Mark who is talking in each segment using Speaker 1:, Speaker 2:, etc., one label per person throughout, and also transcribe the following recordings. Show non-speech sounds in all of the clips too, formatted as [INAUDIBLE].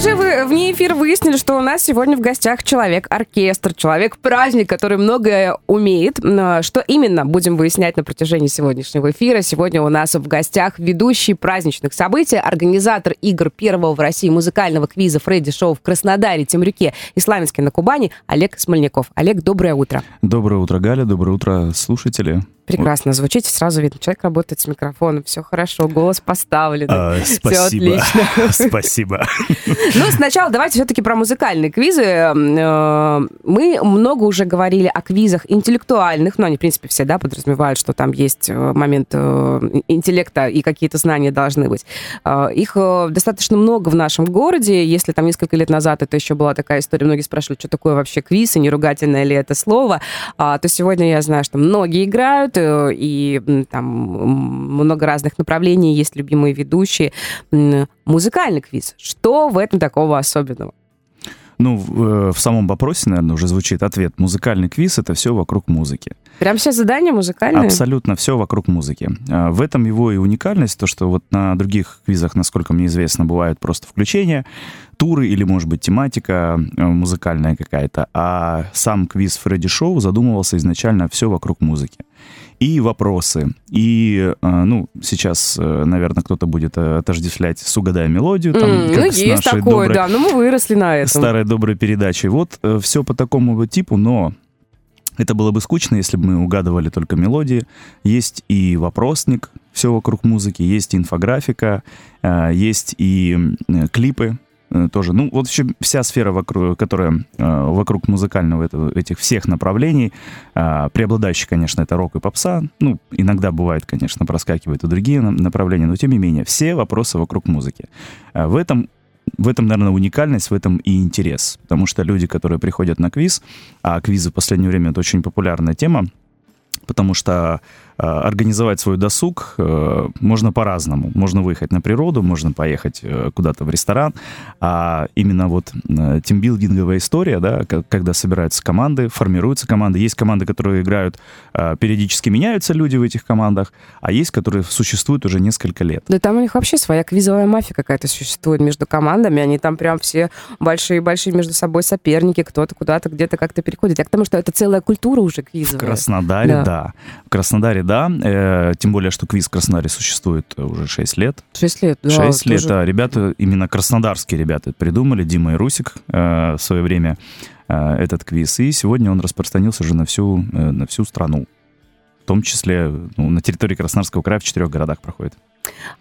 Speaker 1: уже вы, вне эфира выяснили, что у нас сегодня в гостях человек-оркестр, человек-праздник, который многое умеет. Что именно, будем выяснять на протяжении сегодняшнего эфира. Сегодня у нас в гостях ведущий праздничных событий, организатор игр первого в России музыкального квиза Фредди Шоу в Краснодаре, Темрюке и на Кубани Олег Смольников. Олег, доброе утро.
Speaker 2: Доброе утро, Галя. Доброе утро, слушатели.
Speaker 1: Прекрасно звучите, сразу видно. Человек работает с микрофоном, все хорошо, голос поставлен. А. Все отлично. [LAUGHS]
Speaker 2: Спасибо.
Speaker 1: Ну, сначала давайте все-таки про музыкальные квизы. Э, мы много уже говорили о квизах интеллектуальных, но они, в принципе, все, да, подразумевают, что там есть э, момент э, интеллекта и какие-то знания должны быть. Их достаточно много в нашем городе. Если там несколько лет назад это еще была такая история, многие спрашивали, что такое вообще квиз, и не ругательное ли это слово, а, то сегодня я знаю, что многие играют, и там много разных направлений, есть любимые ведущие. Музыкальный квиз. Что в этом такого особенного?
Speaker 2: Ну, в, э, в самом вопросе, наверное, уже звучит ответ. Музыкальный квиз — это все вокруг музыки.
Speaker 1: Прям все задания музыкальные?
Speaker 2: Абсолютно все вокруг музыки. А, в этом его и уникальность, то, что вот на других квизах, насколько мне известно, бывают просто включения, туры или, может быть, тематика э, музыкальная какая-то, а сам квиз Фредди Шоу задумывался изначально все вокруг музыки и вопросы. И, э, ну, сейчас, э, наверное, кто-то будет э, отождествлять с «Угадай мелодию». Там,
Speaker 1: mm, ну, есть такое, доброй, да, но мы выросли на этом.
Speaker 2: Старой доброй передачей. Вот все по такому типу, но это было бы скучно, если бы мы угадывали только мелодии. Есть и вопросник, все вокруг музыки, есть инфографика, есть и клипы, тоже. Ну, вот вообще вся сфера, вокруг, которая э, вокруг музыкального этого, этих всех направлений, э, преобладающая, конечно, это рок и попса. Ну, иногда бывает, конечно, проскакивают и другие направления, но тем не менее, все вопросы вокруг музыки. В этом в этом, наверное, уникальность, в этом и интерес. Потому что люди, которые приходят на квиз, а квизы в последнее время это очень популярная тема, потому что э, организовать свой досуг э, можно по-разному. Можно выехать на природу, можно поехать э, куда-то в ресторан. А именно вот э, тимбилдинговая история, да, когда собираются команды, формируются команды. Есть команды, которые играют, э, периодически меняются люди в этих командах, а есть, которые существуют уже несколько лет.
Speaker 1: Да там у них вообще своя квизовая мафия какая-то существует между командами. Они там прям все большие-большие между собой соперники, кто-то куда-то где-то как-то переходит. Я к тому, что это целая культура уже квизовая.
Speaker 2: В Краснодаре, да. да в Краснодаре, да. Э, тем более, что квиз в Краснодаре существует уже 6 лет.
Speaker 1: 6 лет, да.
Speaker 2: 6 лет, да. Ребята, именно краснодарские ребята придумали, Дима и Русик э, в свое время э, этот квиз. И сегодня он распространился уже на всю, э, на всю страну. В том числе ну, на территории Краснодарского края в четырех городах проходит.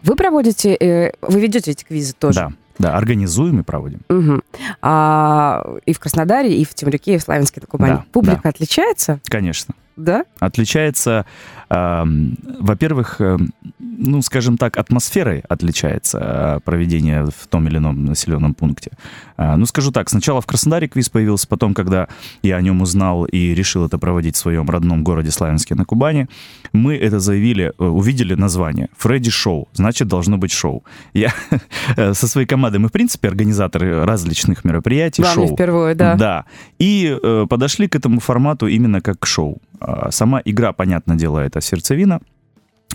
Speaker 1: Вы проводите, э, вы ведете эти квизы тоже?
Speaker 2: Да. Да, организуем и проводим.
Speaker 1: Угу. А, и в Краснодаре, и в Темрюке, и в Славянске, на Да, Публика да. отличается?
Speaker 2: Конечно.
Speaker 1: Да?
Speaker 2: Отличается, э, во-первых, э, ну, скажем так, атмосферой отличается э, проведение в том или ином населенном пункте. Э, ну, скажу так, сначала в Краснодаре квиз появился, потом, когда я о нем узнал и решил это проводить в своем родном городе Славянске на Кубани, мы это заявили, э, увидели название «Фредди Шоу», значит, должно быть шоу. Я со своей командой, мы, в принципе, организаторы различных мероприятий,
Speaker 1: Главный
Speaker 2: шоу.
Speaker 1: впервые, да.
Speaker 2: Да. И э, подошли к этому формату именно как к шоу. А, сама игра, понятное дело, это сердцевина.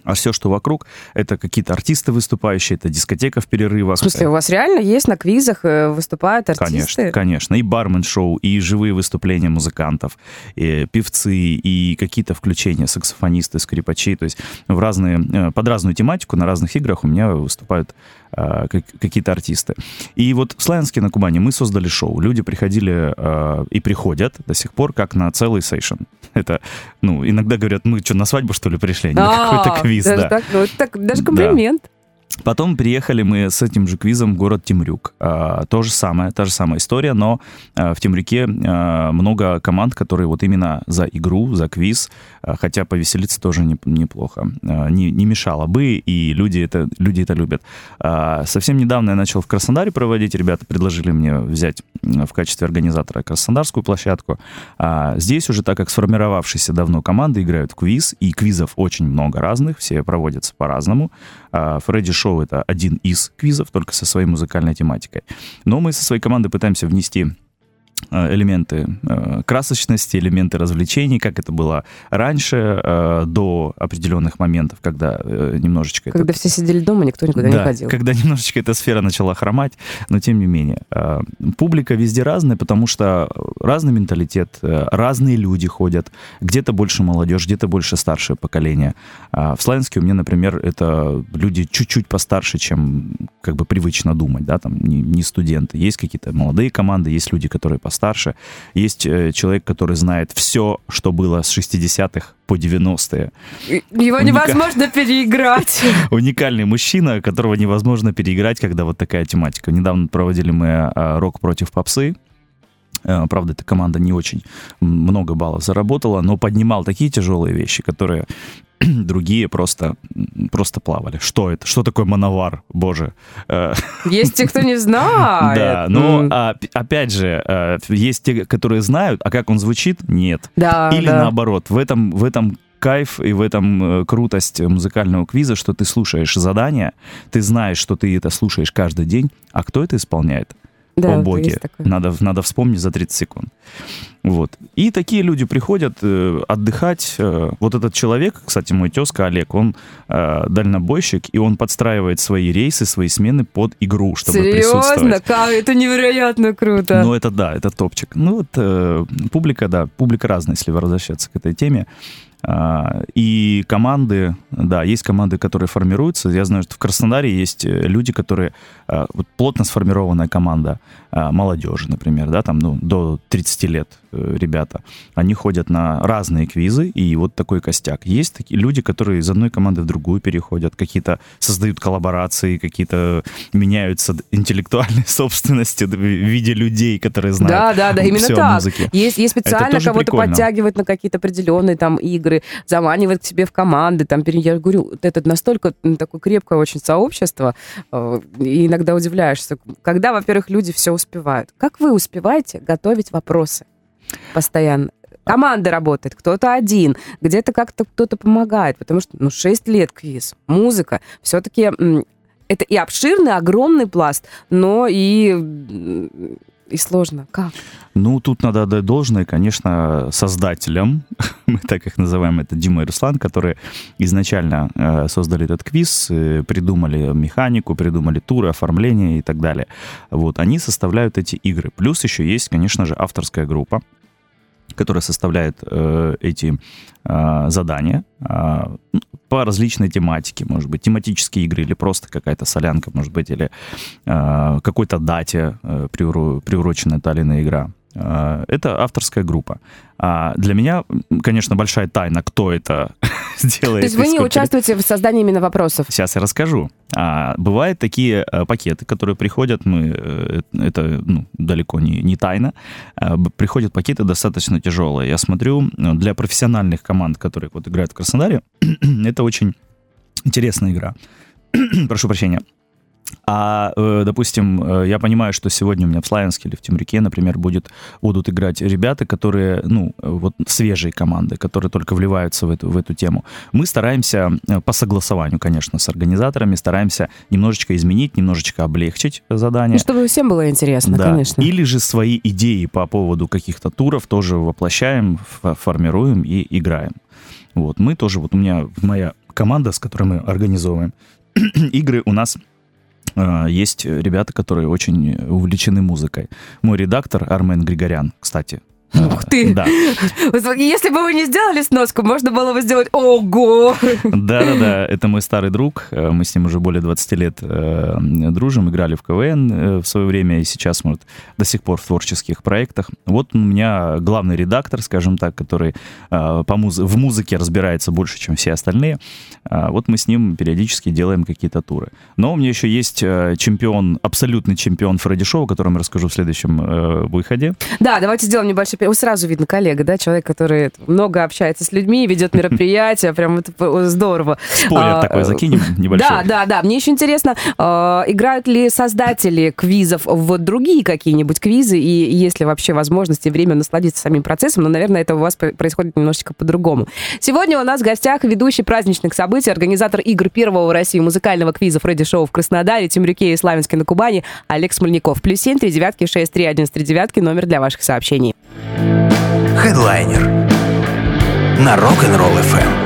Speaker 2: А все, что вокруг, это какие-то артисты выступающие, это дискотека в перерывах.
Speaker 1: В смысле, у вас реально есть на квизах э, выступают артисты?
Speaker 2: Конечно, конечно. И бармен-шоу, и живые выступления музыкантов, и певцы, и какие-то включения саксофонисты, скрипачи. То есть в разные, э, под разную тематику на разных играх у меня выступают э, какие-то артисты. И вот в Славянске на Кубани мы создали шоу. Люди приходили э, и приходят до сих пор как на целый сейшн. Это, ну, иногда говорят, мы что, на свадьбу, что ли, пришли, а не какой-то квиз.
Speaker 1: Даже
Speaker 2: да.
Speaker 1: так, ну, так, даже комплимент.
Speaker 2: Потом приехали мы с этим же квизом в город Темрюк. А, то же самое, та же самая история, но а, в Темрюке а, много команд, которые вот именно за игру, за квиз, а, хотя повеселиться тоже не, неплохо, а, не, не мешало бы, и люди это, люди это любят. А, совсем недавно я начал в Краснодаре проводить, ребята предложили мне взять в качестве организатора краснодарскую площадку. А, здесь уже, так как сформировавшиеся давно команды играют в квиз, и квизов очень много разных, все проводятся по-разному. А, Фредди Шоу — это один из квизов, только со своей музыкальной тематикой. Но мы со своей командой пытаемся внести элементы э, красочности, элементы развлечений, как это было раньше, э, до определенных моментов, когда немножечко...
Speaker 1: Когда
Speaker 2: это...
Speaker 1: все сидели дома, никто никуда
Speaker 2: да,
Speaker 1: не ходил.
Speaker 2: когда [LAUGHS] немножечко эта сфера начала хромать, но тем не менее. Публика везде разная, потому что разный менталитет, разные люди ходят. Где-то больше молодежь, где-то больше старшее поколение. А в Славянске у меня, например, это люди чуть-чуть постарше, чем как бы привычно думать, да, там не, не студенты. Есть какие-то молодые команды, есть люди, которые постарше постарше. Есть э, человек, который знает все, что было с 60-х по 90-е.
Speaker 1: Его Уника... невозможно переиграть. [LAUGHS]
Speaker 2: Уникальный мужчина, которого невозможно переиграть, когда вот такая тематика. Недавно проводили мы э, рок против попсы. Э, правда, эта команда не очень много баллов заработала, но поднимал такие тяжелые вещи, которые [CLEARS THROAT] другие просто, просто плавали. Что это? Что такое мановар? Боже.
Speaker 1: Э, есть те, кто не [LAUGHS] знает.
Speaker 2: Да, но а, опять же, э, есть те, которые знают, а как он звучит, нет.
Speaker 1: Да,
Speaker 2: Или наоборот, в этом, в этом кайф и в этом крутость музыкального квиза, что ты слушаешь задания, ты знаешь, что ты это слушаешь каждый день, а кто это исполняет?
Speaker 1: Да,
Speaker 2: О боге. Надо, надо вспомнить за 30 секунд. Вот. И такие люди приходят э, отдыхать. Э, вот этот человек, кстати, мой тезка Олег, он э, дальнобойщик, и он подстраивает свои рейсы, свои смены под игру, чтобы
Speaker 1: Серьезно?
Speaker 2: присутствовать.
Speaker 1: Как? Это невероятно круто.
Speaker 2: Ну, это да, это топчик. Ну, вот э, публика, да, публика разная, если возвращаться к этой теме. А, и команды, да, есть команды, которые формируются. Я знаю, что в Краснодаре есть э, люди, которые а, вот плотно сформированная команда а, молодежи, например, да, там ну, до 30 лет ребята. Они ходят на разные квизы, и вот такой костяк. Есть такие люди, которые из одной команды в другую переходят, какие-то создают коллаборации, какие-то меняются интеллектуальной [LAUGHS] собственностью в виде людей, которые знают
Speaker 1: Да, да, да, именно так. Есть, есть специально кого-то
Speaker 2: прикольно.
Speaker 1: подтягивать на какие-то определенные там игры, заманивать к себе в команды. Там, я говорю, это настолько такое крепкое очень сообщество, э, и иногда удивляешься, когда, во-первых, люди все успевают. Как вы успеваете готовить вопросы постоянно? Команда работает, кто-то один, где-то как-то кто-то помогает, потому что, ну, 6 лет квиз, музыка, все-таки это и обширный, огромный пласт, но и и сложно. Как?
Speaker 2: Ну, тут надо отдать должное, конечно, создателям, [LAUGHS] мы так их называем, это Дима и Руслан, которые изначально э, создали этот квиз, э, придумали механику, придумали туры, оформление и так далее. Вот, они составляют эти игры. Плюс еще есть, конечно же, авторская группа, которая составляет э, эти э, задания э, по различной тематике, может быть, тематические игры или просто какая-то солянка, может быть, или э, какой-то дате э, приуро, приурочена та или иная игра. Э, это авторская группа. А для меня, конечно, большая тайна, кто это [LAUGHS] делает.
Speaker 1: То есть вы не участвуете в создании именно вопросов?
Speaker 2: Сейчас я расскажу. А, бывают такие а, пакеты, которые приходят, мы, э, это ну, далеко не, не тайна, а, приходят пакеты достаточно тяжелые. Я смотрю, для профессиональных команд, которые вот играют в Краснодаре, [CLEARS THROAT] это очень интересная игра. [CLEARS THROAT] Прошу прощения. А, э, допустим, э, я понимаю, что сегодня у меня в Славянске или в Темрюке, например, будет, будут играть ребята, которые, ну, вот свежие команды, которые только вливаются в эту, в эту тему. Мы стараемся э, по согласованию, конечно, с организаторами, стараемся немножечко изменить, немножечко облегчить задание.
Speaker 1: Ну, чтобы всем было интересно,
Speaker 2: да.
Speaker 1: конечно.
Speaker 2: Или же свои идеи по поводу каких-то туров тоже воплощаем, формируем и играем. Вот, мы тоже, вот у меня моя команда, с которой мы организовываем [CLEARS THROAT] игры, у нас Э, есть ребята, которые очень увлечены музыкой. Мой редактор Армен Григорян, кстати,
Speaker 1: Ух ты! Да. Если бы вы не сделали сноску, можно было бы сделать ого!
Speaker 2: Да-да-да, это мой старый друг. Э, мы с ним уже более 20 лет э, дружим, играли в КВН э, в свое время и сейчас, может, до сих пор в творческих проектах. Вот у меня главный редактор, скажем так, который по муз- в музыке разбирается больше, чем все остальные. Э, вот мы с ним периодически делаем какие-то туры. Но у меня еще есть чемпион, абсолютный чемпион Фредди Шоу, о котором я расскажу в следующем выходе.
Speaker 1: Да, давайте сделаем небольшой сразу видно коллега, да, человек, который много общается с людьми, ведет [LAUGHS] мероприятия, прям это здорово.
Speaker 2: Спойлер а, такой закинем [LAUGHS] небольшой.
Speaker 1: Да, да, да. Мне еще интересно, а, играют ли создатели квизов в другие какие-нибудь квизы, и есть ли вообще возможность и время насладиться самим процессом, но, наверное, это у вас происходит немножечко по-другому. Сегодня у нас в гостях ведущий праздничных событий, организатор игр первого в России музыкального квиза Фредди Шоу в Краснодаре, Темрюке и Славянске на Кубани Олег Смольников. Плюс семь, три девятки, шесть, три, один, три девятки, номер для ваших сообщений.
Speaker 3: Хедлайнер на Rock'n'Roll FM.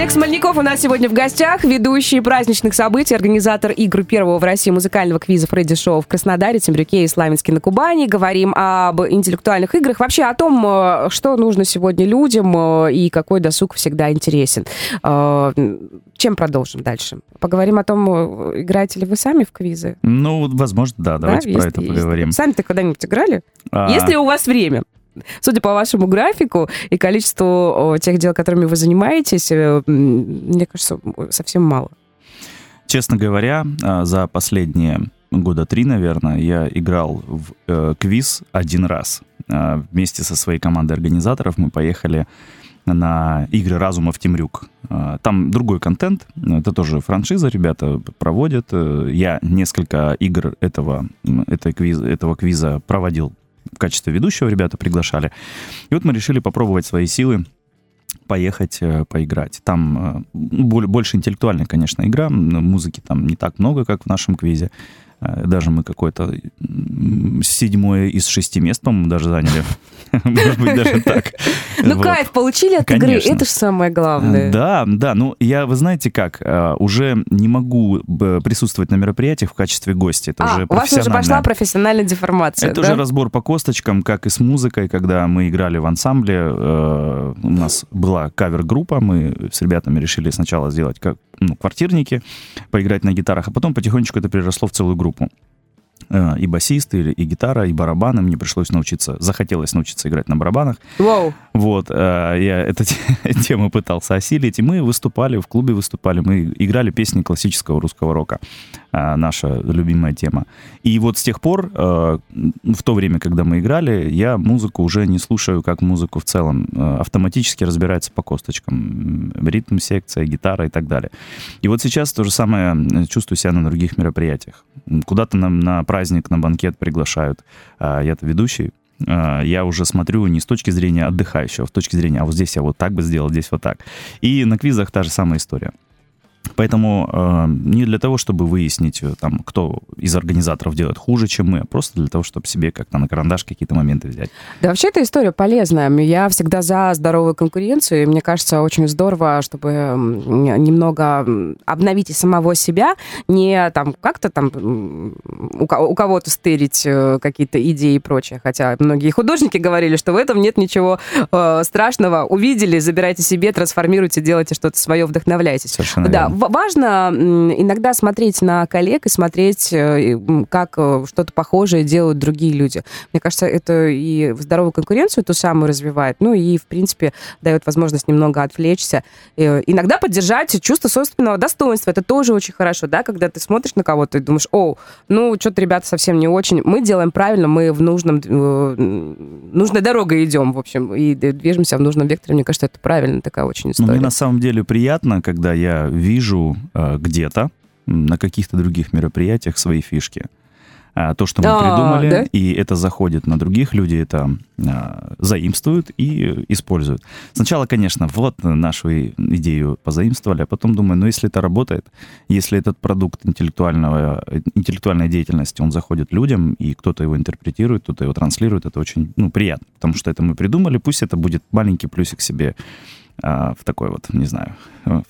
Speaker 1: Олег Смольников у нас сегодня в гостях, ведущий праздничных событий, организатор игр первого в России музыкального квиза Фредди Шоу в Краснодаре, Темрюке и Славянске на Кубани. Говорим об интеллектуальных играх, вообще о том, э, что нужно сегодня людям э, и какой досуг всегда интересен. Э, чем продолжим дальше? Поговорим о том, играете ли вы сами в квизы?
Speaker 2: Ну, возможно, да. Давайте да, про есть, это поговорим.
Speaker 1: Сами-то когда-нибудь играли? А... Есть ли у вас время? Судя по вашему графику и количеству тех дел, которыми вы занимаетесь, э, мне кажется, совсем мало.
Speaker 2: Честно говоря, а, за последние года три, наверное, я играл в э, квиз один раз. А, вместе со своей командой организаторов мы поехали на игры разума в Темрюк. А, там другой контент, это тоже франшиза, ребята проводят. Э, я несколько игр этого, этого, квиза, этого квиза проводил в качестве ведущего ребята приглашали. И вот мы решили попробовать свои силы поехать э, поиграть. Там э, больше интеллектуальная, конечно, игра. Музыки там не так много, как в нашем квизе. Э, даже мы какое-то седьмое из шести мест, по-моему, даже заняли. [LAUGHS] Может быть, даже так. [LAUGHS]
Speaker 1: Ну, кайф получили от игры, это же самое главное.
Speaker 2: Да, да, ну, я, вы знаете как, э, уже не могу присутствовать на мероприятиях в качестве гостя. Это
Speaker 1: а,
Speaker 2: уже
Speaker 1: у вас уже пошла профессиональная деформация,
Speaker 2: Это уже разбор по косточкам, как и с музыкой, когда мы играли в ансамбле, э, у нас была кавер-группа, мы с ребятами решили сначала сделать как ну, квартирники, поиграть на гитарах, а потом потихонечку это переросло в целую группу. Э, и басист, и, и гитара, и барабаны. Мне пришлось научиться, захотелось научиться играть на барабанах.
Speaker 1: Wow.
Speaker 2: Вот, э, я [LAUGHS] эту тему пытался осилить, и мы выступали, в клубе выступали, мы играли песни классического русского рока, э, наша любимая тема. И вот с тех пор, в то время, когда мы играли, я музыку уже не слушаю как музыку в целом, автоматически разбирается по косточкам, ритм, секция, гитара и так далее. И вот сейчас то же самое чувствую себя на других мероприятиях. Куда-то на, на праздник, на банкет приглашают. А, я-то ведущий, а, я уже смотрю не с точки зрения отдыхающего, а с точки зрения, а вот здесь я вот так бы сделал, здесь вот так. И на квизах та же самая история. Поэтому э, не для того, чтобы выяснить, э, там, кто из организаторов делает хуже, чем мы, а просто для того, чтобы себе как-то на карандаш какие-то моменты взять.
Speaker 1: Да, вообще эта история полезная. Я всегда за здоровую конкуренцию, и мне кажется, очень здорово, чтобы немного обновить и самого себя, не там как-то там у, кого-то стырить э, какие-то идеи и прочее. Хотя многие художники говорили, что в этом нет ничего э, страшного. Увидели, забирайте себе, трансформируйте, делайте что-то свое, вдохновляйтесь.
Speaker 2: Совершенно
Speaker 1: да,
Speaker 2: верно
Speaker 1: важно иногда смотреть на коллег и смотреть, э, как э, что-то похожее делают другие люди. Мне кажется, это и здоровую конкуренцию ту самую развивает, ну и, в принципе, дает возможность немного отвлечься. Э, иногда поддержать чувство собственного достоинства. Это тоже очень хорошо, да, когда ты смотришь на кого-то и думаешь, о, ну, что-то ребята совсем не очень. Мы делаем правильно, мы в нужном, нужной дорогой идем, в общем, и движемся в нужном векторе. Мне кажется, это правильно такая очень история.
Speaker 2: Ну, мне на самом деле приятно, когда я вижу э, где-то на каких-то других мероприятиях свои фишки. А, то, что мы а, придумали, да? и это заходит на других, люди это а, заимствуют и используют. Сначала, конечно, вот нашу идею позаимствовали, а потом думаю, ну если это работает, если этот продукт интеллектуального, интеллектуальной деятельности, он заходит людям, и кто-то его интерпретирует, кто-то его транслирует, это очень ну, приятно, потому что это мы придумали, пусть это будет маленький плюсик себе в такой вот, не знаю, [LAUGHS]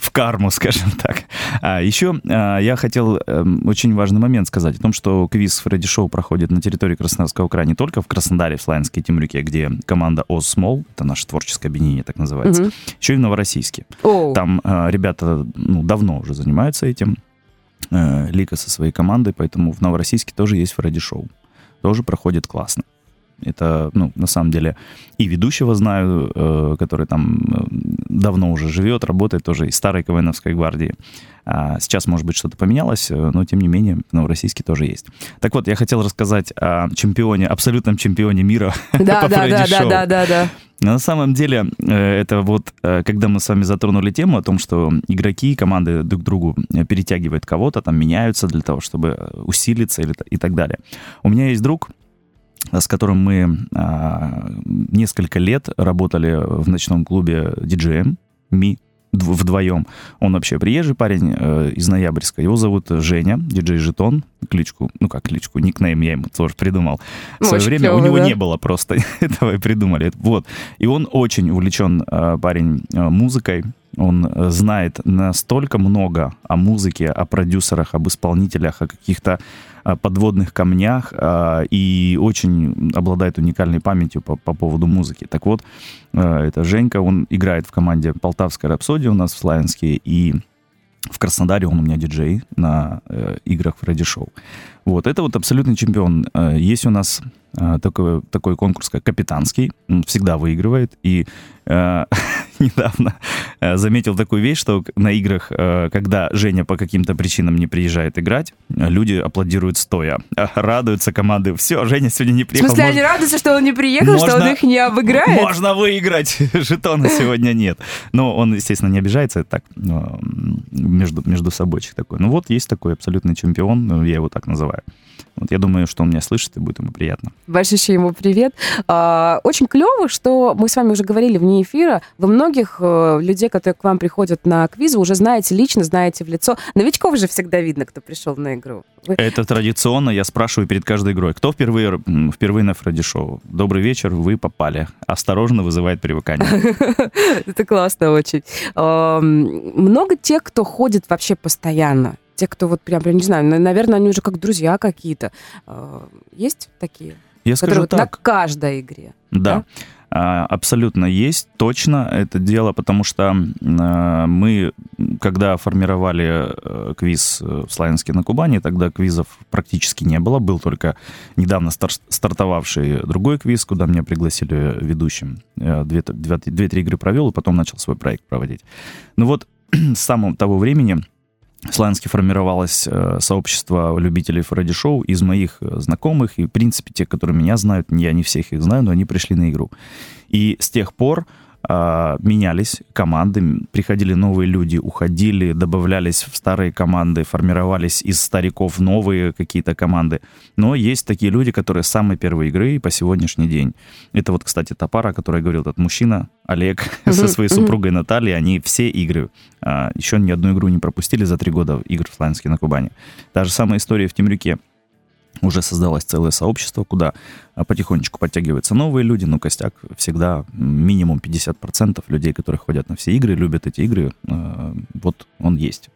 Speaker 2: в карму, скажем так. А еще а, я хотел а, очень важный момент сказать о том, что квиз Фредди Шоу проходит на территории Краснодарского края не только в Краснодаре, в Славянске и Темрюке, где команда Оз Смол, это наше творческое объединение, так называется, угу. еще и в Новороссийске. Оу. Там а, ребята ну, давно уже занимаются этим. А, Лика со своей командой, поэтому в Новороссийске тоже есть Фредди Шоу. Тоже проходит классно. Это, ну, на самом деле, и ведущего знаю, э, который там э, давно уже живет, работает тоже из старой КВНовской гвардии. А сейчас, может быть, что-то поменялось, э, но, тем не менее, в Новороссийске тоже есть. Так вот, я хотел рассказать о чемпионе, абсолютном чемпионе мира [LAUGHS]
Speaker 1: Да,
Speaker 2: по
Speaker 1: да, да, да, да, да, да.
Speaker 2: На самом деле, это вот, когда мы с вами затронули тему о том, что игроки, команды друг к другу перетягивают кого-то, там меняются для того, чтобы усилиться или, и так далее. У меня есть друг, с которым мы а, несколько лет работали в ночном клубе диджеем Ми дв- вдвоем. Он вообще приезжий парень э, из Ноябрьска. Его зовут Женя, диджей Жетон. Кличку, ну как кличку, никнейм я ему тоже придумал. В свое время у
Speaker 1: клёво,
Speaker 2: него
Speaker 1: да.
Speaker 2: не было просто [LAUGHS] этого и придумали. Вот. И он очень увлечен э, парень э, музыкой. Он э, знает настолько много о музыке, о продюсерах, об исполнителях, о каких-то э, подводных камнях э, и очень обладает уникальной памятью по, по поводу музыки. Так вот, это Женька, он играет в команде Полтавская рапсодия у нас в Славянске, и в Краснодаре он у меня диджей на э, играх Фредди Шоу. Вот, это вот абсолютный чемпион. Есть у нас такой, такой конкурс, как капитанский. Он всегда выигрывает. И [LAUGHS] [LAUGHS] недавно э, заметил такую вещь, что на играх, э, когда Женя по каким-то причинам не приезжает играть, э, люди аплодируют стоя. Э, Радуются команды. Все, Женя сегодня не
Speaker 1: В
Speaker 2: приехал.
Speaker 1: смысле,
Speaker 2: можно-
Speaker 1: они радуются, что он не приехал, что он
Speaker 2: Можно-
Speaker 1: их не обыграет?
Speaker 2: можно выиграть. [LAUGHS] Жетона сегодня нет. Но он, естественно, не обижается. Это так, между, между собойчик такой. Ну вот, есть такой абсолютный чемпион, ну, я его так называю. Вот я думаю, что он меня слышит, и будет ему приятно.
Speaker 1: Большущий ему привет. А, Очень клево, что мы с вами уже говорили вне эфира. Вы многих э, людей, которые к вам приходят на квизы, уже знаете лично, знаете в лицо. Новичков же всегда видно, кто пришел на игру. Вы-
Speaker 2: Это традиционно, я спрашиваю перед каждой игрой. Кто впервые, впервые на Фредди Шоу? Добрый вечер, вы попали. Осторожно вызывает привыкание. [LAUGHS]
Speaker 1: Это классно очень. Много тех, кто ходит вообще постоянно. Те, кто вот прям, прям не знаю, на- наверное, они уже как друзья какие-то. А, Есть такие?
Speaker 2: Я скажу
Speaker 1: вот на
Speaker 2: так.
Speaker 1: каждой игре.
Speaker 2: Да. А, Абсолютно есть, точно это дело, потому что э, мы, когда формировали э, квиз э, в Славянске на Кубани, тогда квизов практически не было, был только недавно стар- стартовавший другой квиз, куда меня пригласили ведущим. Э, Две- две- Две-три игры провел, и потом начал свой проект проводить. Ну вот, [CLEARS THROAT] с самого того времени в формировалось э, сообщество любителей Фредди Шоу из моих э, знакомых, и, в принципе, те, которые меня знают, я не всех их знаю, но они пришли на игру. И с тех пор менялись команды, приходили новые люди, уходили, добавлялись в старые команды, формировались из стариков новые какие-то команды. Но есть такие люди, которые с самой первой игры и по сегодняшний день. Это вот, кстати, та пара, о которой говорил этот мужчина, Олег, [LAUGHS] со своей супругой Натальей, они все игры, а, еще ни одну игру не пропустили за три года игр в Славянске на Кубани. Та же самая история в Темрюке уже создалось целое сообщество, куда а, потихонечку подтягиваются новые люди, но костяк всегда минимум 50% людей, которые ходят на все игры, любят эти игры, э, вот он есть.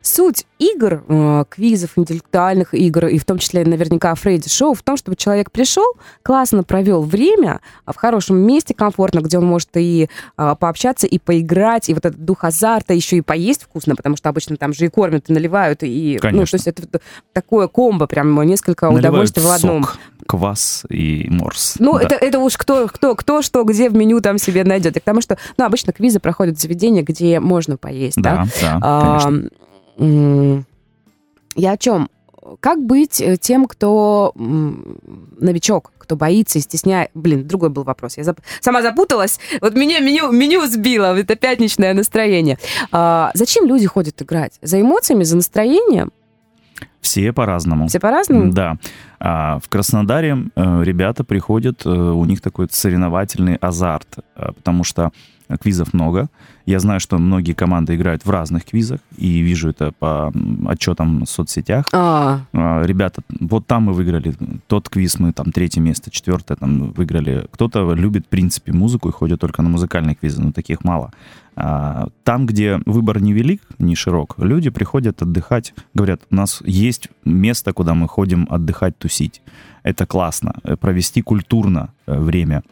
Speaker 1: Суть игр, э, квизов, интеллектуальных игр, и в том числе наверняка Фредди Шоу, в том, чтобы человек пришел, классно провел время, а, в хорошем месте, комфортно, где он может и а, пообщаться, и поиграть, и вот этот дух азарта, еще и поесть вкусно, потому что обычно там же и кормят, и наливают, и... Ну,
Speaker 2: Конечно.
Speaker 1: то есть это такое комбо, прям несколько
Speaker 2: Наливают
Speaker 1: удовольствий в одном.
Speaker 2: сок, квас и морс.
Speaker 1: Ну,
Speaker 2: Да.
Speaker 1: это, это уж кто, кто, кто что, где в меню там себе найдет. И к тому, что, ну, обычно квизы проходят в заведения, где можно поесть, да?
Speaker 2: Да, да,
Speaker 1: А,
Speaker 2: конечно.
Speaker 1: Я о чем? Как быть э, тем, кто новичок, кто боится и стесняет? Блин, другой был вопрос. Я зап- сама запуталась. Вот меня меню, меню сбило. Это пятничное настроение. А, зачем люди ходят играть? За эмоциями, за настроением?
Speaker 2: Все по-разному.
Speaker 1: Все по-разному?
Speaker 2: Да. А в Краснодаре э, ребята приходят, э, у них такой соревновательный азарт, потому что квизов много. Я знаю, что многие команды играют в разных квизах, и вижу это по отчетам в соцсетях.
Speaker 1: А,
Speaker 2: А, Ребята, вот там мы выиграли, тот квиз мы там третье место, четвертое там выиграли. Кто-то любит, в принципе, музыку и ходит только на музыкальные квизы, но таких мало. А, Там, где выбор не велик, не широк, люди приходят отдыхать, говорят, у нас есть место, куда мы ходим отдыхать, тусить. Это классно, э, провести культурно э, время.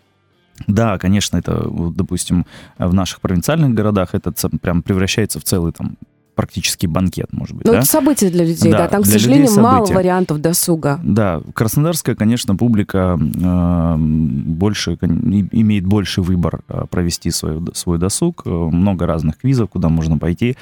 Speaker 2: Да, конечно, это, допустим, в наших провинциальных городах это прям превращается в целый там практически банкет, может быть.
Speaker 1: Ну,
Speaker 2: да?
Speaker 1: это событие для людей, да.
Speaker 2: Да,
Speaker 1: Там, к сожалению, мало вариантов досуга.
Speaker 2: Да, краснодарская, конечно, публика э, больше имеет больше выбор э, провести свой, свой досуг, э, много разных квизов, куда можно пойти,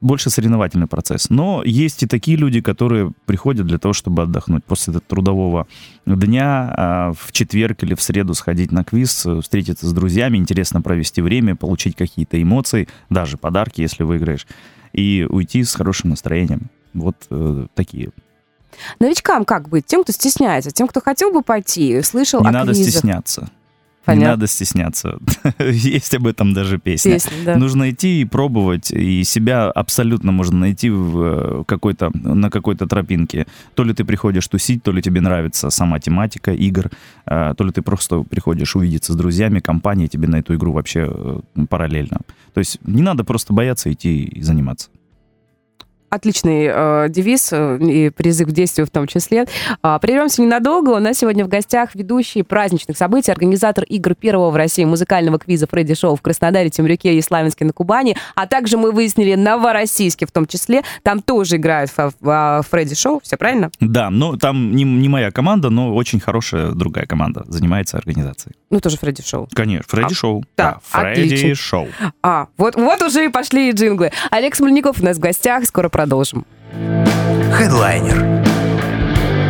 Speaker 2: больше соревновательный процесс. Но есть и такие люди, которые приходят для того, чтобы отдохнуть после этого трудового дня, э, в четверг или в среду сходить на квиз, э, встретиться с друзьями, интересно провести время, получить какие-то эмоции, даже подарки, если выиграешь, и уйти с хорошим настроением. Вот э, такие
Speaker 1: Новичкам как быть? Тем, кто стесняется, тем, кто хотел бы пойти, слышал
Speaker 2: Не
Speaker 1: о
Speaker 2: надо
Speaker 1: квизах.
Speaker 2: стесняться. Не
Speaker 1: Понятно.
Speaker 2: надо стесняться. [LAUGHS] Есть об этом даже песня.
Speaker 1: Песня, да.
Speaker 2: Нужно идти и пробовать, и себя абсолютно можно найти в э, какой-то, на какой-то тропинке. То ли ты приходишь тусить, то ли тебе нравится сама тематика игр, э, то ли ты просто приходишь увидеться с друзьями, компанией, тебе на эту игру вообще э, параллельно. То есть не надо просто бояться идти и заниматься.
Speaker 1: Отличный э, девиз э, и призыв к действию в том числе. А, прервемся ненадолго. У нас сегодня в гостях ведущий праздничных событий, организатор игр первого в России музыкального квиза Фредди Шоу в Краснодаре, Темрюке и Славянске на Кубани. А также мы выяснили Новороссийске в том числе. Там тоже играют в, в Фредди Шоу. Все правильно?
Speaker 2: Да, но там не, не моя команда, но очень хорошая другая команда занимается организацией.
Speaker 1: Ну, тоже Фредди Шоу.
Speaker 2: Конечно, Фредди
Speaker 1: А,
Speaker 2: Шоу.
Speaker 1: да,
Speaker 2: Фредди
Speaker 1: отлично.
Speaker 2: Шоу.
Speaker 1: А, вот, вот уже и пошли и джинглы. Олег Смольников у нас в гостях. Скоро продолжим.
Speaker 3: Хедлайнер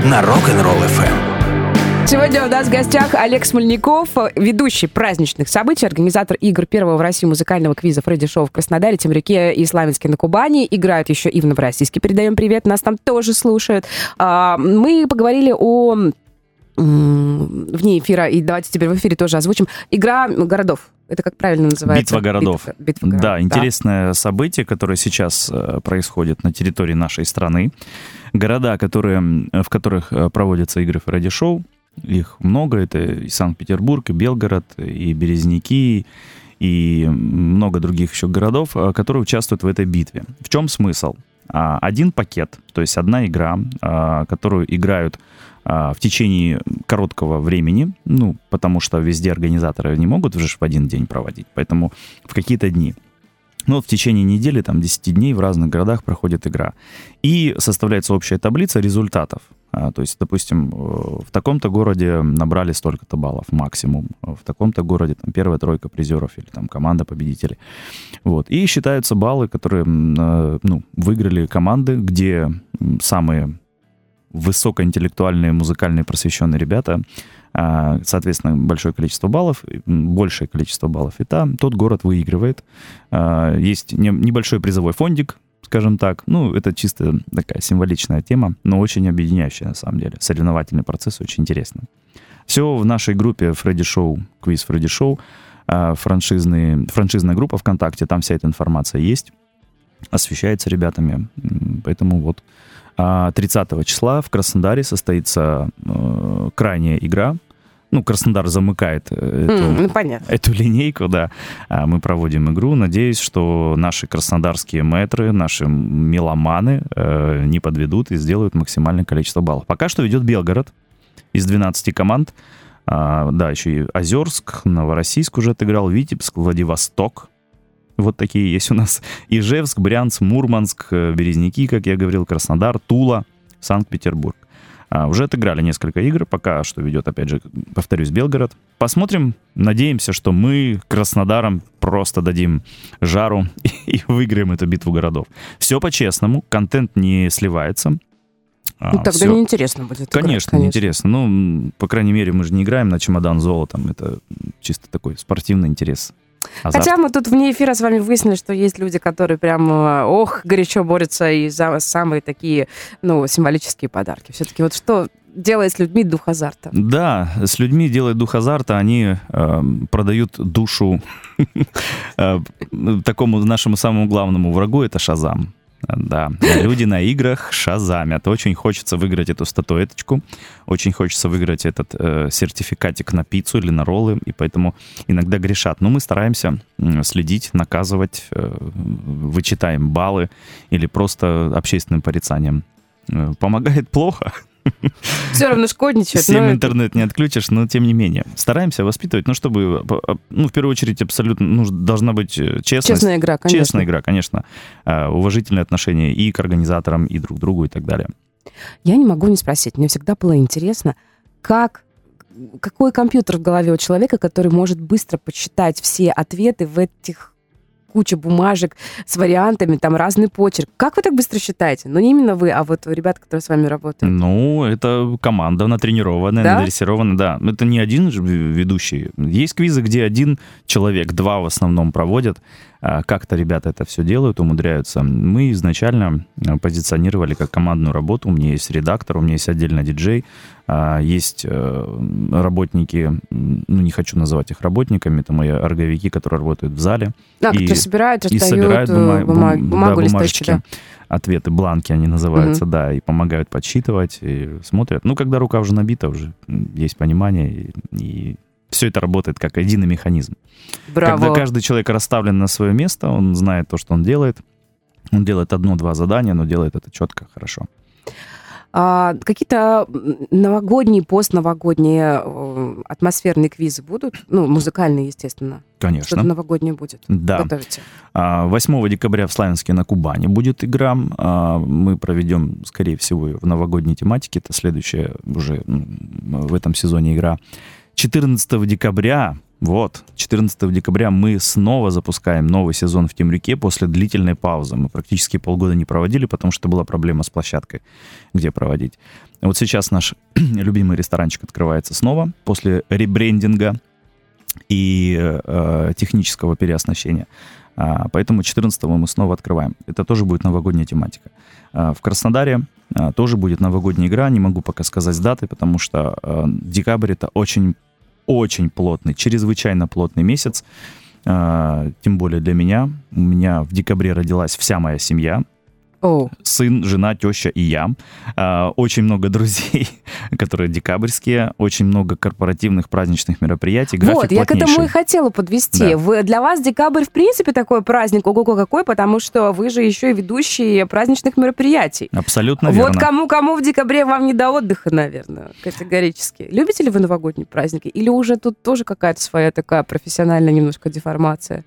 Speaker 3: на Rock'n'Roll FM.
Speaker 1: Сегодня у нас в гостях Олег Смольников, ведущий праздничных событий, организатор игр первого в России музыкального квиза Фредди Шоу в Краснодаре, Темрюке и Славянске на Кубани. Играют еще и в Новороссийске. Передаем привет, нас там тоже слушают. А, Мы поговорили о вне эфира, и давайте теперь в эфире тоже озвучим. Игра городов. Это как правильно называется?
Speaker 2: Битва городов.
Speaker 1: Битва, битва городов,
Speaker 2: Да, интересное событие, которое сейчас э, происходит на территории нашей страны. Города, которые, в которых э, проводятся игры Фредди Шоу, их много. Это и Санкт-Петербург, и Белгород, и Березники, и много других еще городов, э, которые участвуют в этой битве. В чем смысл? А, Один пакет, то есть одна игра, а, которую играют в течение короткого времени, ну, потому что везде организаторы не могут же в один день проводить, поэтому в какие-то дни. Ну, в течение недели, там, 10 дней в разных городах проходит игра. И составляется общая таблица результатов. А, то есть, допустим, э, в таком-то городе набрали столько-то баллов максимум, а в таком-то городе там первая тройка призеров или там команда победителей. Вот. И считаются баллы, которые э, ну, выиграли команды, где самые высокоинтеллектуальные, музыкальные, просвещенные ребята, а, соответственно, большое количество баллов, большее количество баллов, и там тот город выигрывает. А, Есть не- небольшой призовой фондик, скажем так. Ну, это чисто такая символичная тема, но очень объединяющая на самом деле. Соревновательный процесс очень интересный. Все в нашей группе Фредди Шоу, квиз Фредди Шоу, а, франшизные, франшизная группа ВКонтакте, там вся эта информация есть, освещается ребятами, поэтому вот 30 числа в Краснодаре состоится э, крайняя игра. Ну, Краснодар замыкает э, эту,
Speaker 1: ну, понятно.
Speaker 2: эту линейку, да. А Мы проводим игру. Надеюсь, что наши краснодарские мэтры, наши меломаны э, не подведут и сделают максимальное количество баллов. Пока что ведет Белгород из 12 команд. А, да, еще и Озерск, Новороссийск уже отыграл, Витебск, Владивосток. Вот такие есть у нас. Ижевск, Брянск, Мурманск, э, Березники, как я говорил, Краснодар, Тула, Санкт-Петербург. А, уже отыграли несколько игр, пока что ведет, опять же, повторюсь, Белгород. Посмотрим, надеемся, что мы Краснодаром просто дадим жару [LAUGHS] и выиграем эту битву городов. Все по-честному, контент не сливается. А,
Speaker 1: Ну, тогда
Speaker 2: всё-
Speaker 1: неинтересно будет. играть,
Speaker 2: Конечно, неинтересно. Ну, по крайней мере, мы же не играем на чемодан золотом. Это чисто такой спортивный интерес. Азарт.
Speaker 1: Хотя мы тут вне эфира с вами выяснили, что есть люди, которые прям, э, ох, горячо борются и за самые такие, ну, символические подарки. Все-таки вот что делает с людьми дух азарта?
Speaker 2: Да, с людьми делает дух азарта, они э, продают душу [LAUGHS] э, такому нашему самому главному врагу, это Шазам. Да, люди на играх шазамят. Очень хочется выиграть эту статуэточку, очень хочется выиграть этот э, сертификатик на пиццу или на роллы, и поэтому иногда грешат. Но мы стараемся следить, наказывать, э, вычитаем баллы или просто общественным порицанием. Э, Помогает плохо, [LAUGHS]
Speaker 1: Все равно шкодничают.
Speaker 2: Всем
Speaker 1: но
Speaker 2: интернет не отключишь, но тем не менее. Стараемся воспитывать, ну, чтобы, э, ну, в первую очередь, абсолютно, ну, должна быть э, честность.
Speaker 1: Честная игра, конечно.
Speaker 2: Честная игра, конечно. Уважительное отношение и к организаторам, и друг к другу, и так далее.
Speaker 1: Я не могу не спросить. Мне всегда было интересно, как какой компьютер в голове у человека, который может быстро подсчитать все ответы в этих куча бумажек с вариантами, там разный почерк. Как вы так быстро считаете? Ну, не именно вы, а вот ребята, которые с вами работают.
Speaker 2: Ну, это команда натренированная,
Speaker 1: Да?
Speaker 2: надрессированная, да. Это не один же ведущий. Есть квизы, где один человек, два в основном проводят. А, Как-то ребята это все делают, умудряются. Мы изначально а, позиционировали как командную работу. У меня есть редактор, у меня есть отдельно диджей, а, есть э, работники, ну, не хочу называть их работниками, это мои орговики, которые работают в зале.
Speaker 1: Да,
Speaker 2: и-
Speaker 1: которые собирают,
Speaker 2: и собирают
Speaker 1: э,
Speaker 2: бума-
Speaker 1: бума-
Speaker 2: бум-
Speaker 1: бумагу,
Speaker 2: да, бумажечки,
Speaker 1: да.
Speaker 2: ответы, бланки они называются, да, и помогают подсчитывать, и смотрят. Ну, когда рука уже набита, уже есть понимание, и, все это работает как единый механизм.
Speaker 1: Браво.
Speaker 2: Когда каждый человек расставлен на свое место, он знает то, что он делает, он делает одно-два задания, но делает это четко, хорошо.
Speaker 1: А, какие-то новогодние, постновогодние э, атмосферные квизы будут? Ну, музыкальные, естественно. Что-то
Speaker 2: Конечно.
Speaker 1: новогоднее будет.
Speaker 2: Да.
Speaker 1: Готовите.
Speaker 2: А, 8 декабря в Славянске на Кубани будет игра. А, Мы проведем, скорее всего, в новогодней тематике. Это следующая уже в этом сезоне игра. 14 декабря, вот, 14 декабря мы снова запускаем новый сезон в Темрюке после длительной паузы. Мы практически полгода не проводили, потому что была проблема с площадкой, где проводить. Вот сейчас наш [CLEARS THROAT] любимый ресторанчик открывается снова после ребрендинга и э, технического переоснащения. А, Поэтому 14 мы снова открываем. Это тоже будет новогодняя тематика. А, В Краснодаре а, тоже будет новогодняя игра. Не могу пока сказать даты, потому что а, декабрь это очень, очень плотный, чрезвычайно плотный месяц. А, Тем более для меня. У меня в декабре родилась вся моя семья.
Speaker 1: О,
Speaker 2: Сын, жена, теща и я. А, Очень много друзей, [LAUGHS] которые декабрьские. Очень много корпоративных праздничных мероприятий.
Speaker 1: Вот, я к этому и хотела подвести.
Speaker 2: Да.
Speaker 1: Вы, для вас декабрь, в принципе, такой праздник, ого-го какой, потому что вы же еще и ведущие праздничных мероприятий.
Speaker 2: Абсолютно
Speaker 1: вот
Speaker 2: верно.
Speaker 1: кому-кому в декабре вам не до отдыха, наверное, категорически. Любите ли вы новогодние праздники? Или уже тут тоже какая-то своя такая профессиональная немножко деформация?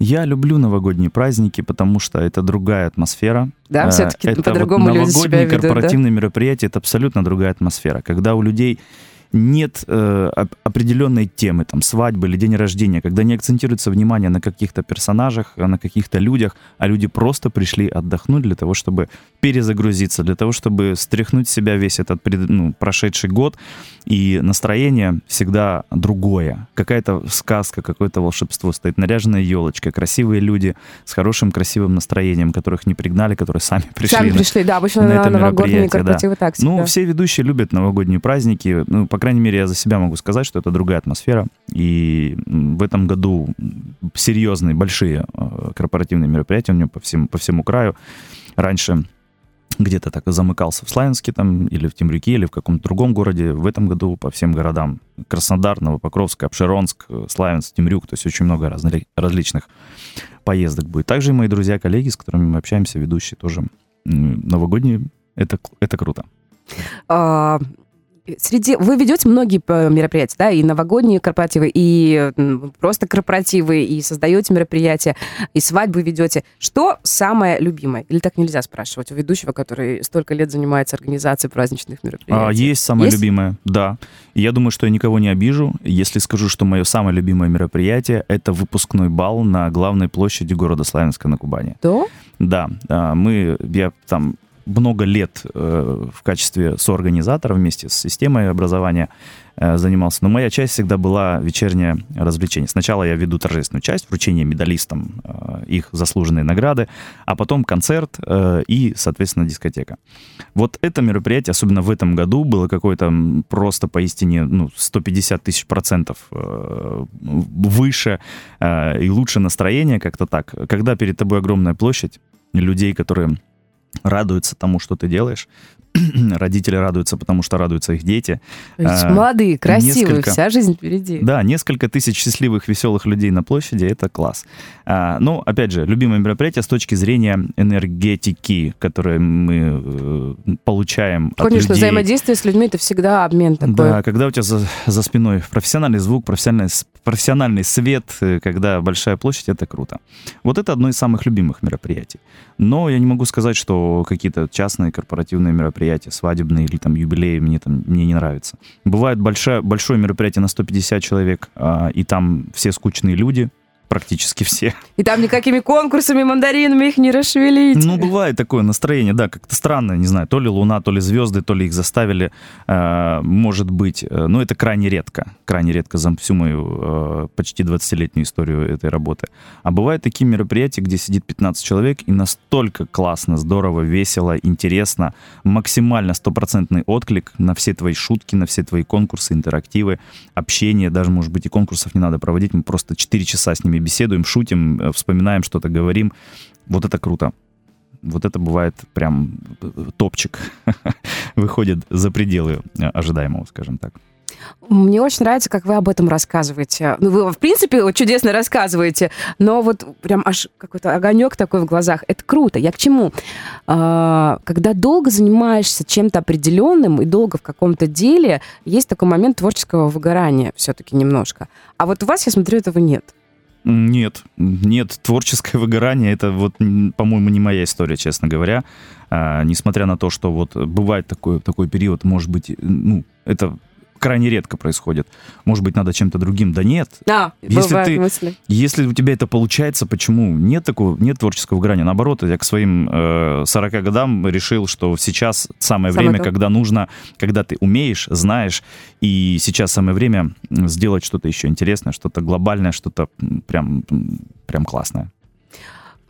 Speaker 2: Я люблю новогодние праздники, потому что это другая атмосфера.
Speaker 1: Да,
Speaker 2: Э,
Speaker 1: все-таки
Speaker 2: это
Speaker 1: по-другому
Speaker 2: вот
Speaker 1: люди себя
Speaker 2: новогодние
Speaker 1: ведут, да?
Speaker 2: корпоративные мероприятия это абсолютно другая атмосфера. Когда у людей нет э, оп- определенной темы, там, свадьбы или день рождения, когда не акцентируется внимание на каких-то персонажах, а на каких-то людях, а люди просто пришли отдохнуть для того, чтобы перезагрузиться, для того, чтобы стряхнуть с себя весь этот ну, прошедший год. И настроение всегда другое. Какая-то сказка, какое-то волшебство. Стоит наряженная елочка, красивые люди с хорошим, красивым настроением, которых не пригнали, которые сами пришли.
Speaker 1: Сами
Speaker 2: на-
Speaker 1: пришли, да, обычно
Speaker 2: на
Speaker 1: на,
Speaker 2: это
Speaker 1: новогодние
Speaker 2: мероприятие, да.
Speaker 1: корпоративы так
Speaker 2: ну,
Speaker 1: всегда.
Speaker 2: все ведущие любят новогодние праздники. Ну, по крайней мере, я за себя могу сказать, что это другая атмосфера. И в этом году серьезные, большие э, корпоративные мероприятия у меня по, всем, по всему краю. Раньше где-то так замыкался в Славянске там, или в Темрюке, или в каком-то другом городе. В этом году по всем городам. Краснодар, Новопокровск, Обширонск, Славянск, Темрюк. То есть очень много разли- различных поездок будет. Также и мои друзья, коллеги, с которыми мы общаемся, ведущие тоже новогодние. Это, это круто.
Speaker 1: А, Среди вы ведете многие э, мероприятия, да, и новогодние корпоративы, и просто корпоративы, и создаете мероприятия, и свадьбы ведете. Что самое любимое? Или так нельзя спрашивать у ведущего, который столько лет занимается организацией праздничных мероприятий?
Speaker 2: А, есть самое
Speaker 1: Есть?
Speaker 2: любимое, да. И я думаю, что я никого не обижу, если скажу, что мое самое любимое мероприятие — это выпускной бал на главной площади города Славянска на Кубани.
Speaker 1: Да?
Speaker 2: Да, а, мы, я там много лет э, в качестве соорганизатора вместе с системой образования э, занимался. Но моя часть всегда была вечернее развлечение. Сначала я веду торжественную часть, вручение медалистам э, их заслуженные награды, а потом концерт э, и, соответственно, дискотека. Вот это мероприятие, особенно в этом году, было какое-то просто поистине ну, 150 тысяч процентов выше и лучше настроение как-то так. Когда перед тобой огромная площадь людей, которые радуются тому, что ты делаешь, [CLEARS THROAT] родители радуются, потому что радуются их дети.
Speaker 1: А, молодые, красивые, несколько, вся жизнь впереди.
Speaker 2: Да, несколько тысяч счастливых, веселых людей на площади — это класс. А, ну, опять же, любимое мероприятие с точки зрения энергетики, которое мы э, получаем
Speaker 1: Конечно, от
Speaker 2: людей.
Speaker 1: взаимодействие с людьми — это всегда обмен такой.
Speaker 2: Да, когда у тебя за, за спиной профессиональный звук, профессиональный, профессиональный свет, э, когда большая площадь — это круто. Вот это одно из самых любимых мероприятий. Но я не могу сказать, что какие-то частные корпоративные мероприятия, свадебные или там юбилеи мне там мне не нравятся. Бывает большое, большое мероприятие на 150 человек, а, и там все скучные люди, практически все.
Speaker 1: И там никакими конкурсами, мандаринами их не расшевелить.
Speaker 2: Ну, бывает такое настроение, да, как-то странно, не знаю, то ли луна, то ли звезды, то ли их заставили, э, может быть. Э, но это крайне редко, крайне редко за всю мою э, почти 20-летнюю историю этой работы. А бывают такие мероприятия, где сидит 15 человек, и настолько классно, здорово, весело, интересно, максимально стопроцентный отклик на все твои шутки, на все твои конкурсы, интерактивы, общение, даже, может быть, и конкурсов не надо проводить, мы просто 4 часа с ними ними беседуем, шутим, э, вспоминаем что-то, говорим. Вот это круто. Вот это бывает прям э, топчик. [LAUGHS] Выходит за пределы э, ожидаемого, скажем так.
Speaker 1: Мне очень нравится, как вы об этом рассказываете. Ну, вы, в принципе, чудесно рассказываете, но вот прям аж какой-то огонек такой в глазах. Это круто. Я к чему? А, когда долго занимаешься чем-то определенным и долго в каком-то деле, есть такой момент творческого выгорания все-таки немножко. А вот у вас, я смотрю, этого нет.
Speaker 2: Нет, нет, творческое выгорание, это вот, по-моему, не моя история, честно говоря. А, несмотря на то, что вот бывает такой, такой период, может быть, ну, это крайне редко происходит. Может быть, надо чем-то другим. Да нет.
Speaker 1: А,
Speaker 2: если, ты, мысли. если у тебя это получается, почему? Нет такого, нет творческого грани. Наоборот, я к своим э, 40 годам решил, что сейчас самое, самое время, то. когда нужно, когда ты умеешь, знаешь, и сейчас самое время сделать что-то еще интересное, что-то глобальное, что-то прям, прям классное.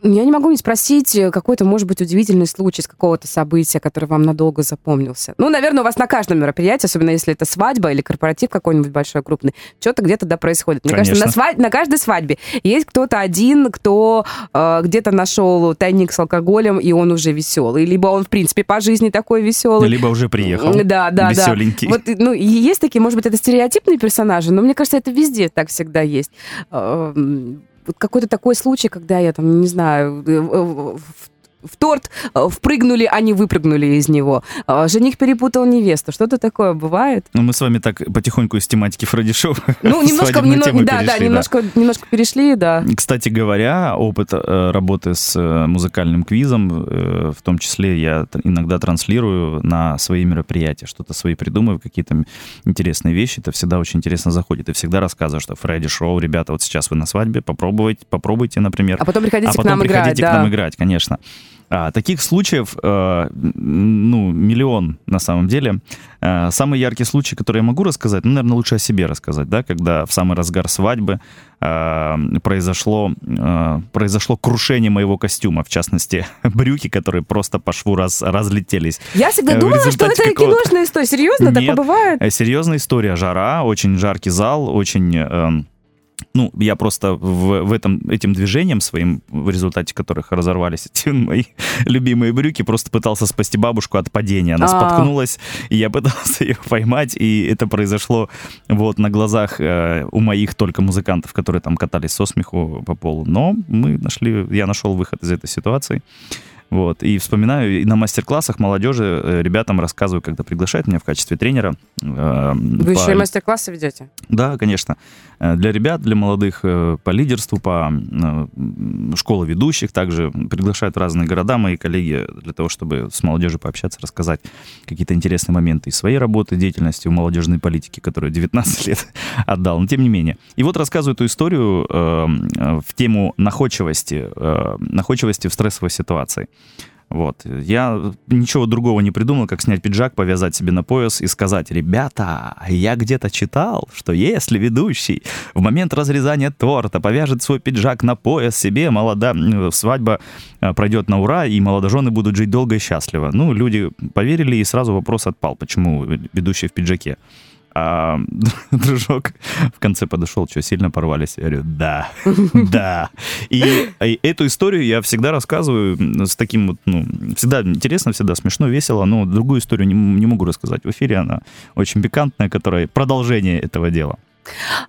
Speaker 1: Я не могу не спросить э, какой-то, может быть, удивительный случай с какого-то события, который вам надолго запомнился. Ну, наверное, у вас на каждом мероприятии, особенно если это свадьба или корпоратив какой-нибудь большой, крупный, что-то где-то да происходит. Мне Конечно. кажется, на, свадь... на каждой свадьбе есть кто-то один, кто э, где-то нашел тайник с алкоголем, и он уже веселый. Либо он, в принципе, по жизни такой веселый.
Speaker 2: Либо уже приехал.
Speaker 1: Да, да,
Speaker 2: веселенький.
Speaker 1: да. Вот, ну, есть такие, может быть, это стереотипные персонажи, но мне кажется, это везде так всегда есть эм, вот какой-то такой случай, когда я там, не знаю, э, в в торт э, впрыгнули, а не выпрыгнули из него. А, жених перепутал невесту. Что-то такое бывает?
Speaker 2: Ну, мы с вами так потихоньку из тематики Фредди Шоу
Speaker 1: Ну, [LAUGHS] немножко, немного, да, перешли, да, немножко, да. немножко перешли, да.
Speaker 2: Кстати говоря, опыт э, работы с э, музыкальным квизом, в том числе я иногда транслирую на свои мероприятия, что-то свои придумываю, какие-то интересные вещи, это всегда очень интересно заходит. И всегда рассказываю, что Фредди Шоу, ребята, вот сейчас вы на свадьбе, попробуйте, попробуйте, например.
Speaker 1: А потом приходите
Speaker 2: а потом
Speaker 1: к нам
Speaker 2: приходите
Speaker 1: играть,
Speaker 2: к нам играть, конечно. А, таких случаев, э, ну, миллион на самом деле. Э, самый яркий случай, который я могу рассказать, ну, наверное, лучше о себе рассказать, да, когда в самый разгар свадьбы э, произошло, э, произошло крушение моего костюма, в частности, [LAUGHS] брюки, которые просто по шву раз, разлетелись.
Speaker 1: Я всегда э, думала, что это киношная история. Серьезно,
Speaker 2: Нет,
Speaker 1: такое бывает?
Speaker 2: Э, серьезная история. Жара, очень жаркий зал, очень... Э, ну, я просто в, в этом, этим движением своим, в результате которых разорвались [LAUGHS] эти мои любимые брюки, просто пытался спасти бабушку от падения. Она А-а-а. споткнулась, и я [LAUGHS] пытался ее поймать, и это произошло вот на глазах э, у моих только музыкантов, которые там катались со смеху по полу. Но мы нашли, я нашел выход из этой ситуации. Вот. И вспоминаю, и на мастер-классах молодежи э, ребятам рассказываю, когда приглашают меня в качестве тренера.
Speaker 1: Э, Вы по... еще и мастер-классы ведете?
Speaker 2: Да, конечно. Э, для ребят, для молодых по лидерству, по школе ведущих. Также приглашают в разные города мои коллеги для того, чтобы с молодежью пообщаться, рассказать какие-то интересные моменты из своей работы, деятельности в молодежной политике, которую 19 [LAUGHS] лет отдал. Но тем не менее. И вот рассказываю эту историю э, в тему находчивости, э, находчивости в стрессовой ситуации. Вот. Я ничего другого не придумал, как снять пиджак, повязать себе на пояс и сказать, ребята, я где-то читал, что если ведущий в момент разрезания торта повяжет свой пиджак на пояс себе, молода свадьба э, пройдет на ура, и молодожены будут жить долго и счастливо. Ну, люди поверили, и сразу вопрос отпал, почему ведущий в пиджаке. А [LAUGHS] дружок в конце подошел, что, сильно порвались? Я говорю, да, [LAUGHS] да. И, и эту историю я всегда рассказываю с таким вот, ну, всегда интересно, всегда смешно, весело, но другую историю не, не могу рассказать в эфире, она очень пикантная, которая продолжение этого дела.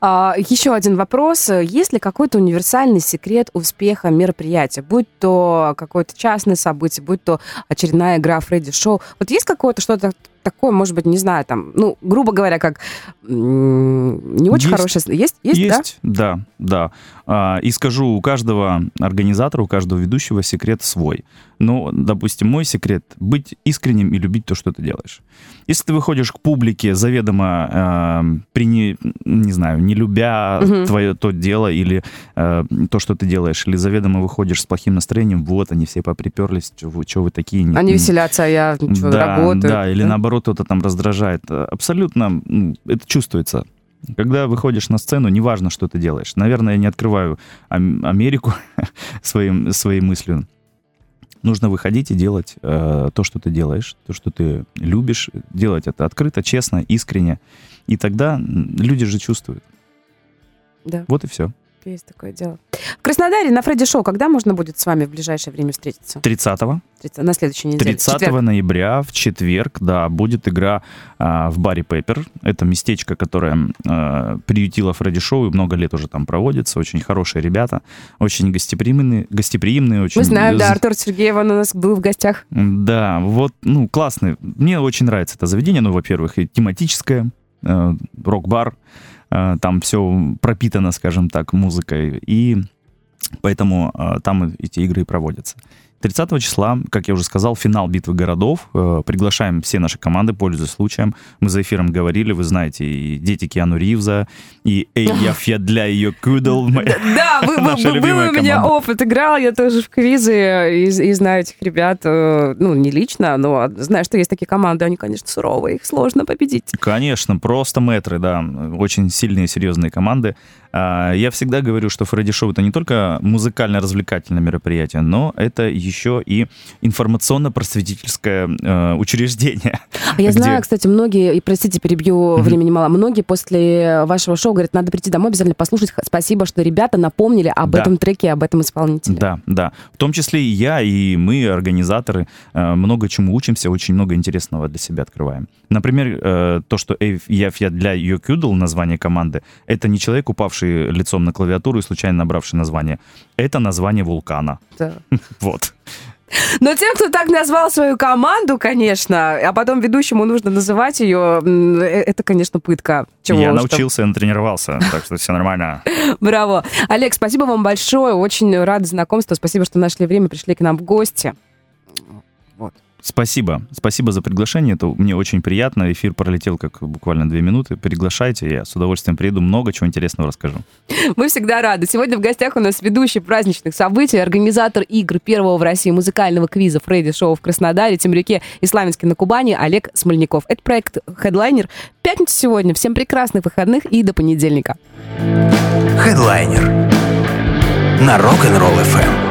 Speaker 1: А, еще один вопрос. Есть ли какой-то универсальный секрет успеха мероприятия? Будь то какое-то частное событие, будь то очередная игра Фредди Шоу. Вот есть какое-то что-то такое, может быть, не знаю, там, ну, грубо говоря, как не очень есть, хорошее... Есть?
Speaker 2: Есть, есть да? Да, да. А, и скажу, у каждого организатора, у каждого ведущего секрет свой. Ну, допустим, мой секрет — быть искренним и любить то, что ты делаешь. Если ты выходишь к публике заведомо, э, при не, не знаю, не любя угу. твое то дело или э, то, что ты делаешь, или заведомо выходишь с плохим настроением, вот они все поприперлись, что вы, что вы такие...
Speaker 1: Не, они веселятся, а я что,
Speaker 2: да,
Speaker 1: работаю.
Speaker 2: Да, или наоборот, кто-то там раздражает. Абсолютно это чувствуется. Когда выходишь на сцену, неважно, что ты делаешь. Наверное, я не открываю Америку [LAUGHS] своим, своей мыслью нужно выходить и делать э, то, что ты делаешь, то, что ты любишь, делать это открыто, честно, искренне. И тогда люди же чувствуют.
Speaker 1: Да.
Speaker 2: Вот и все.
Speaker 1: Есть такое дело. В Краснодаре на Фредди Шоу когда можно будет с вами в ближайшее время встретиться?
Speaker 2: 30-го.
Speaker 1: 30, на следующей неделе.
Speaker 2: 30 четверг. ноября в четверг, да, будет игра а, в баре Пеппер. Это местечко, которое а, приютило Фредди Шоу и много лет уже там проводится. Очень хорошие ребята, очень гостеприимные, гостеприимные. Очень...
Speaker 1: Мы знаем, да, Артур Сергеев, он у нас был в гостях.
Speaker 2: Да, вот, ну, классный. Мне очень нравится это заведение. Ну, во-первых, и тематическое, э, рок-бар. Э, там все пропитано, скажем так, музыкой, и поэтому э, там эти игры и проводятся. 30 числа, как я уже сказал, финал битвы городов. Э, приглашаем все наши команды, пользуясь случаем. Мы за эфиром говорили, вы знаете, и дети Киану Ривза, и Эй, я фья ее кудл.
Speaker 1: Да, был у меня опыт, играл я тоже в квизы и знаю этих ребят, э, ну, не лично, но знаю, что есть такие команды, они, конечно, суровые, их сложно победить.
Speaker 2: Конечно, просто метры, да, очень сильные, серьезные команды. А, я всегда говорю, что Фредди Шоу это не только музыкально-развлекательное мероприятие, но это еще и информационно-просветительское э, учреждение.
Speaker 1: А я где... знаю, кстати, многие, и простите, перебью, mm-hmm. времени мало, многие после вашего шоу говорят, надо прийти домой, обязательно послушать. Спасибо, что ребята напомнили об да. этом треке, об этом исполнителе.
Speaker 2: Да, да. В том числе и я, и мы, организаторы, э, много чему учимся, очень много интересного для себя открываем. Например, э, то, что я для Йокюдл, название команды, это не человек, упавший лицом на клавиатуру и случайно набравший название. Это название вулкана.
Speaker 1: Да. [LAUGHS]
Speaker 2: Вот.
Speaker 1: Но тем, кто так назвал свою команду, конечно, а потом ведущему нужно называть ее, э, это, конечно, пытка.
Speaker 2: Чего я научился, я натренировался, так что все нормально. [LAUGHS]
Speaker 1: Браво. Олег, спасибо вам большое, очень рад знакомству, спасибо, что нашли время, пришли к нам в гости.
Speaker 2: Спасибо. Спасибо за приглашение. Это мне очень приятно. Эфир пролетел как буквально две минуты. Приглашайте, я с удовольствием приеду. Много чего интересного расскажу.
Speaker 1: Мы всегда рады. Сегодня в гостях у нас ведущий праздничных событий, организатор игр первого в России музыкального квиза Фредди Шоу в Краснодаре, Темрюке и Славянске на Кубани Олег Смольников. Это проект Headliner. Пятница сегодня. Всем прекрасных выходных и до понедельника.
Speaker 3: Headliner на Rock'n'Roll FM.